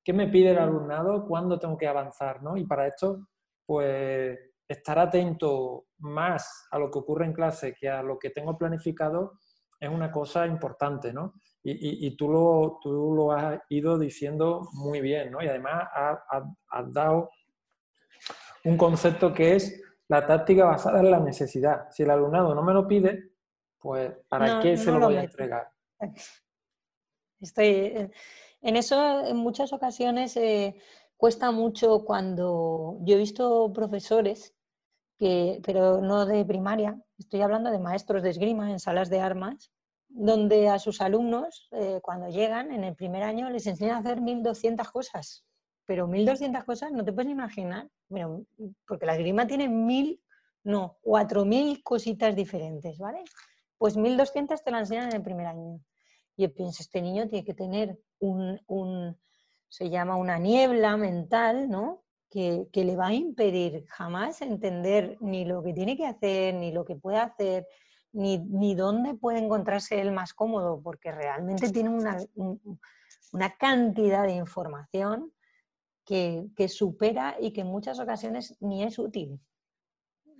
¿qué me pide el alumnado? ¿Cuándo tengo que avanzar? ¿no? Y para esto, pues estar atento más a lo que ocurre en clase que a lo que tengo planificado es una cosa importante, ¿no? Y, tú, lo, tú lo has ido diciendo muy bien, ¿no? Y además has, dado un concepto que es la táctica basada en la necesidad. Si el alumnado no me lo pide, pues ¿para qué se lo, voy a entregar? Estoy en eso en muchas ocasiones eh, cuesta mucho cuando yo he visto profesores pero no de primaria, estoy hablando de maestros de esgrima en salas de armas, donde a sus alumnos, eh, cuando llegan en el primer año, les enseñan a hacer 1.200 cosas. Pero 1.200 cosas no te puedes imaginar, bueno, porque la esgrima tiene 1.000, no, 4.000 cositas diferentes, ¿vale? Pues 1.200 te la enseñan en el primer año. Y yo pienso, este niño tiene que tener un, un se llama una niebla mental, ¿no? Que, le va a impedir jamás entender ni lo que tiene que hacer, ni lo que puede hacer, ni, ni dónde puede encontrarse él más cómodo, porque realmente tiene una, una cantidad de información que, que, supera y que en muchas ocasiones ni es útil.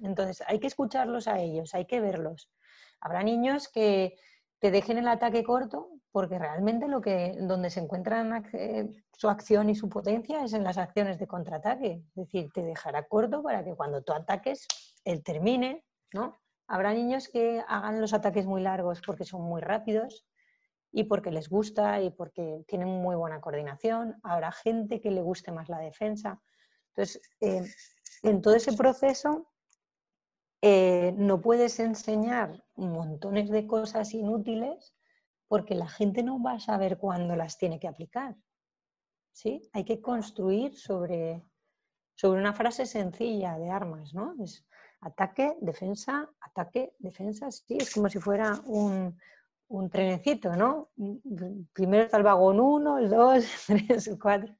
Entonces, hay que escucharlos a ellos, hay que verlos. Habrá niños que te dejen el ataque corto porque realmente lo que, donde se encuentran eh, su acción y su potencia es en las acciones de contraataque. Es decir, te dejará corto para que cuando tú ataques, él termine, ¿no? Habrá niños que hagan los ataques muy largos porque son muy rápidos y porque les gusta y porque tienen muy buena coordinación. Habrá gente que le guste más la defensa. Entonces, eh, en todo ese proceso eh, no puedes enseñar montones de cosas inútiles porque la gente no va a saber cuándo las tiene que aplicar. ¿sí? Hay que construir sobre, sobre una frase sencilla de armas, ¿no? Es ataque, defensa, ataque, defensa, sí, es como si fuera un, un trenecito, ¿no? Primero está el vagón 1, el 2, el 3, el 4.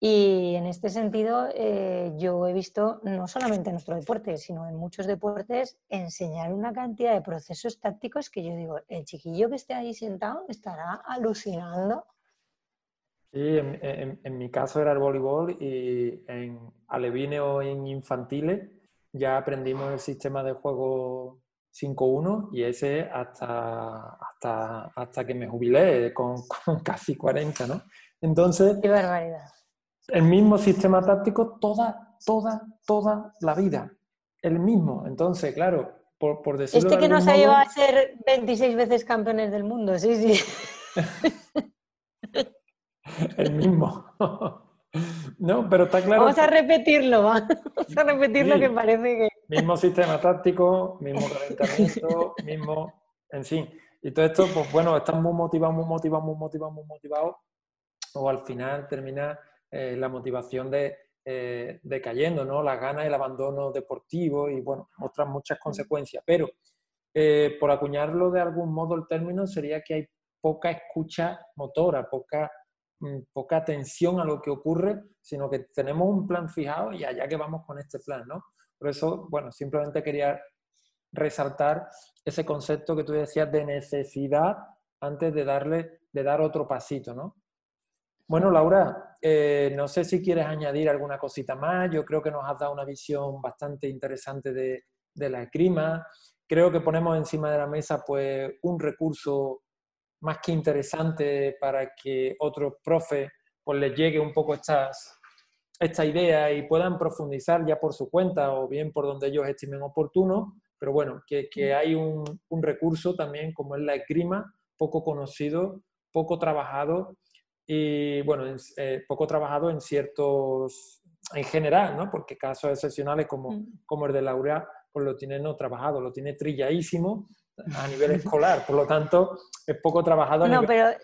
Y en este sentido, eh, yo he visto, no solamente en nuestro deporte, sino en muchos deportes, enseñar una cantidad de procesos tácticos que yo digo, el chiquillo que esté ahí sentado estará alucinando. Sí, en, mi caso era el voleibol y en alevine o en infantiles ya aprendimos el sistema de juego 5-1 y ese hasta, hasta, hasta que me jubilé con, con casi 40, ¿no? Entonces... ¡Qué barbaridad! El mismo sistema táctico toda, toda, toda la vida. El mismo. Entonces, claro, por, por decirlo Este que nos ha llevado a ser 26 veces campeones del mundo, sí, sí. el mismo. no, pero está claro. Vamos a repetirlo, vamos a repetirlo que parece que. Mismo sistema táctico, mismo calentamiento, mismo. En fin. Y todo esto, pues bueno, están muy motivados, muy motivados, muy motivados, muy motivados. O al final termina eh, la motivación de, eh, decayendo, ¿no? Las ganas, el abandono deportivo y, bueno, otras muchas consecuencias. Pero, eh, por acuñarlo de algún modo el término, sería que hay poca escucha motora, poca, mm, poca atención a lo que ocurre, sino que tenemos un plan fijado y allá que vamos con este plan, ¿no? Por eso, bueno, simplemente quería resaltar ese concepto que tú decías de necesidad antes de darle, de dar otro pasito, ¿no? Bueno, Laura, eh, no sé si quieres añadir alguna cosita más. Yo creo que nos has dado una visión bastante interesante de, la esgrima. creo que ponemos encima de la mesa pues un recurso más que interesante para que otros profes pues les llegue un poco estas, esta idea y puedan profundizar ya por su cuenta o bien por donde ellos estimen oportuno, pero bueno, que, que hay un, un, recurso también como es la esgrima, poco conocido, poco trabajado y bueno, eh, poco trabajado en ciertos, en general, ¿no? Porque casos excepcionales como, mm. como el de Laura, pues lo tiene no trabajado, lo tiene trilladísimo a nivel escolar, por lo tanto es poco trabajado. no, pero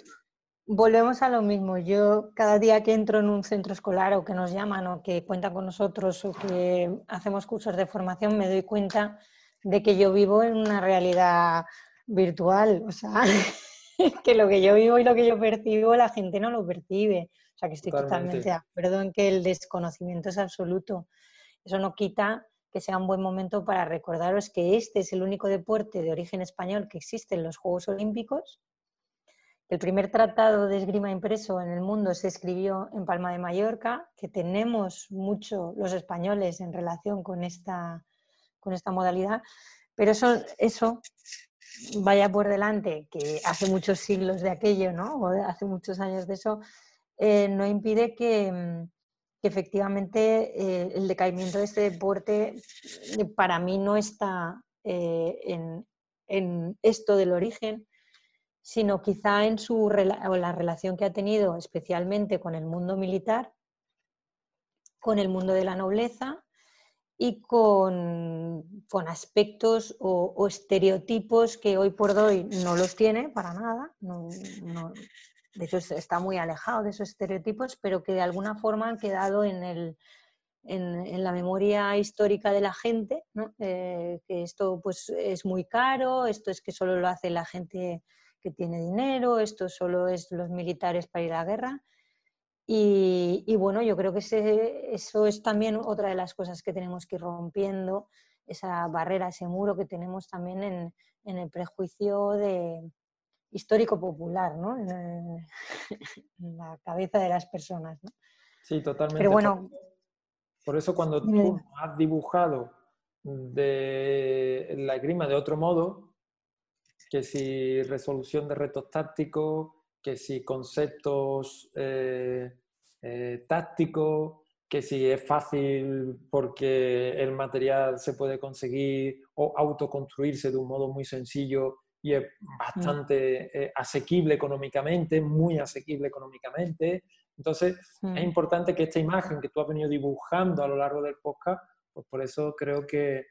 volvemos a lo mismo. Yo cada día que entro en un centro escolar o que nos llaman o que cuentan con nosotros o que hacemos cursos de formación, me doy cuenta de que yo vivo en una realidad virtual. O sea, que lo que yo vivo y lo que yo percibo, la gente no lo percibe. O sea, que estoy totalmente, de acuerdo en que el desconocimiento es absoluto. Eso no quita que sea un buen momento para recordaros que este es el único deporte de origen español que existe en los Juegos Olímpicos. El primer tratado de esgrima impreso en el mundo se escribió en Palma de Mallorca, que tenemos mucho los españoles en relación con esta, con esta modalidad, pero eso, eso vaya por delante, que hace muchos siglos de aquello, ¿no? O hace muchos años de eso, eh, no impide que, mm, efectivamente eh, el decaimiento de este deporte eh, para mí no está en, esto del origen, sino quizá en su, la relación que ha tenido especialmente con el mundo militar, con el mundo de la nobleza y con, aspectos o, estereotipos que hoy por hoy no los tiene para nada. de hecho, está muy alejado de esos estereotipos, pero que de alguna forma han quedado en, el, en, la memoria histórica de la gente, eh, que esto pues, es muy caro, esto es que solo lo hace la gente que tiene dinero, esto solo es los militares para ir a la guerra. Y, bueno, yo creo que eso es también otra de las cosas que tenemos que ir rompiendo, esa barrera, ese muro que tenemos también en, el prejuicio de, histórico popular, ¿no? En, la cabeza de las personas. ¿no? Sí, totalmente. Pero bueno, por eso cuando tú has dibujado de la grima de otro modo, que si resolución de retos tácticos, que si conceptos eh, eh, tácticos, que si es fácil porque el material se puede conseguir o autoconstruirse de un modo muy sencillo y es bastante mm. eh, asequible económicamente, muy asequible económicamente. Entonces, es mm. importante que esta imagen que tú has venido dibujando a lo largo del podcast, pues por eso creo que,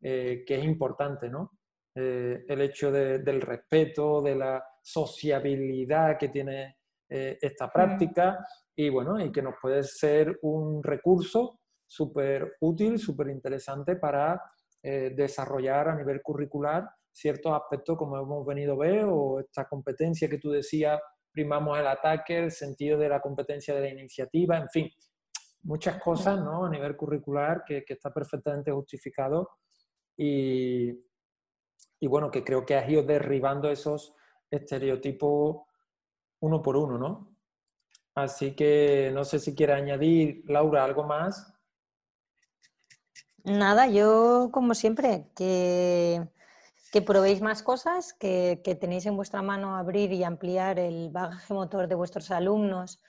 que es importante, ¿no? el hecho del respeto, de la sociabilidad que tiene eh, esta mm. práctica y bueno, y que nos puede ser un recurso súper útil, súper interesante para eh, desarrollar a nivel curricular ciertos aspectos como hemos venido a ver o esta competencia que tú decías, primamos el ataque, el sentido de la competencia de la iniciativa, en fin, muchas cosas ¿no? a nivel curricular que, que está perfectamente justificado y, y bueno, que creo que has ido derribando esos estereotipos uno por uno, ¿no? Así que no sé si quiere añadir, Laura, algo más. Nada, yo como siempre, que, que probéis más cosas, que, tenéis en vuestra mano abrir y ampliar el bagaje motor de vuestros alumnos,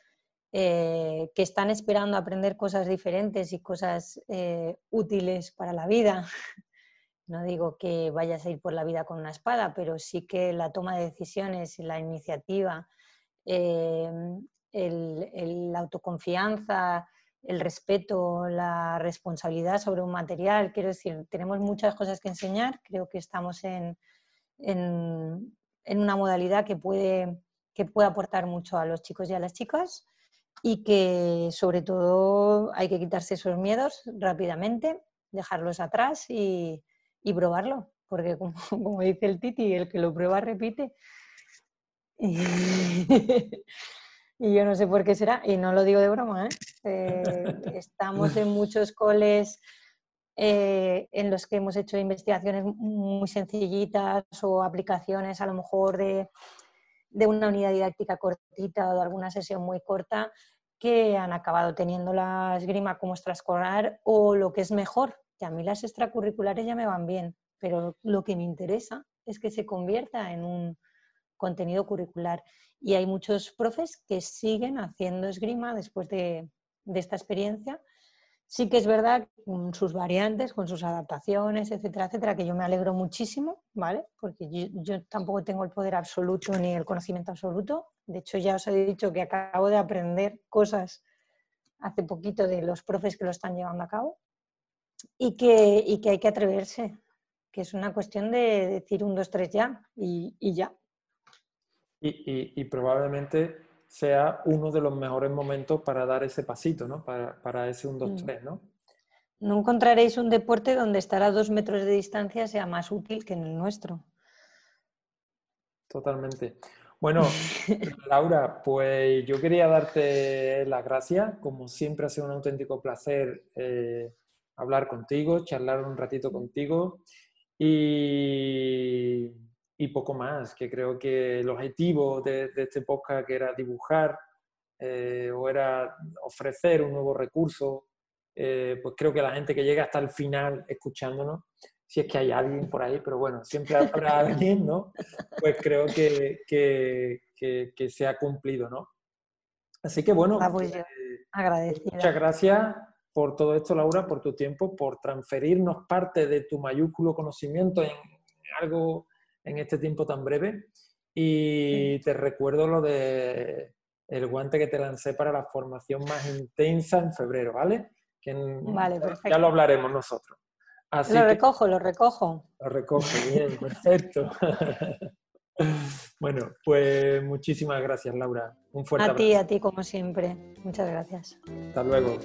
eh, que están esperando aprender cosas diferentes y cosas eh, útiles para la vida, no digo que vayas a ir por la vida con una espada, pero sí que la toma de decisiones, la iniciativa, em, la autoconfianza, el respeto, la responsabilidad sobre un material. Quiero decir, tenemos muchas cosas que enseñar. Creo que estamos en, una modalidad que puede, que puede aportar mucho a los chicos y a las chicas y que sobre todo hay que quitarse esos miedos rápidamente, dejarlos atrás y, y probarlo, porque como, dice el Titi, el que lo prueba repite. Y, yo no sé por qué será, y no lo digo de broma, ¿eh? Eh, estamos en muchos coles eh, en los que hemos hecho investigaciones muy sencillitas o aplicaciones a lo mejor de, de una unidad didáctica cortita o de alguna sesión muy corta que han acabado teniendo la esgrima como extraescolar o lo que es mejor, que a mí las extracurriculares ya me van bien, pero lo que me interesa es que se convierta en un contenido curricular. Y hay muchos profes que siguen haciendo esgrima después de, esta experiencia. Sí que es verdad, con sus variantes, con sus adaptaciones, etcétera, etcétera, que yo me alegro muchísimo, ¿vale? Porque yo, yo, tampoco tengo el poder absoluto ni el conocimiento absoluto. De hecho, ya os he dicho que acabo de aprender cosas hace poquito de los profes que lo están llevando a cabo y que, y que hay que atreverse, que es una cuestión de decir un, dos, tres ya y, y ya. Y, y, probablemente sea uno de los mejores momentos para dar ese pasito, ¿no? Para, para ese un, dos, mm. tres, ¿no? No encontraréis un deporte donde estar a dos metros de distancia sea más útil que en el nuestro. Totalmente. Bueno, Laura, pues yo quería darte las gracias. Como siempre ha sido un auténtico placer eh, hablar contigo, charlar un ratito contigo y, poco más, que creo que el objetivo de, este podcast que era dibujar eh, o era ofrecer un nuevo recurso, eh, pues creo que la gente que llega hasta el final escuchándonos si es que hay alguien por ahí, pero bueno, siempre habrá alguien, ¿no? Pues creo que, que, se ha cumplido, ¿no? Así que bueno, ah, pues eh, muchas gracias por todo esto, Laura, por tu tiempo, por transferirnos parte de tu mayúsculo conocimiento en algo en este tiempo tan breve. Y te recuerdo lo de el guante que te lancé para la formación más intensa en febrero, ¿vale? Que vale, perfecto. Ya lo hablaremos nosotros lo recojo, lo recojo. Lo recojo, bien, perfecto. bueno, pues muchísimas gracias, Laura. Un fuerte a ti, a ti, como siempre. Muchas gracias. Hasta luego.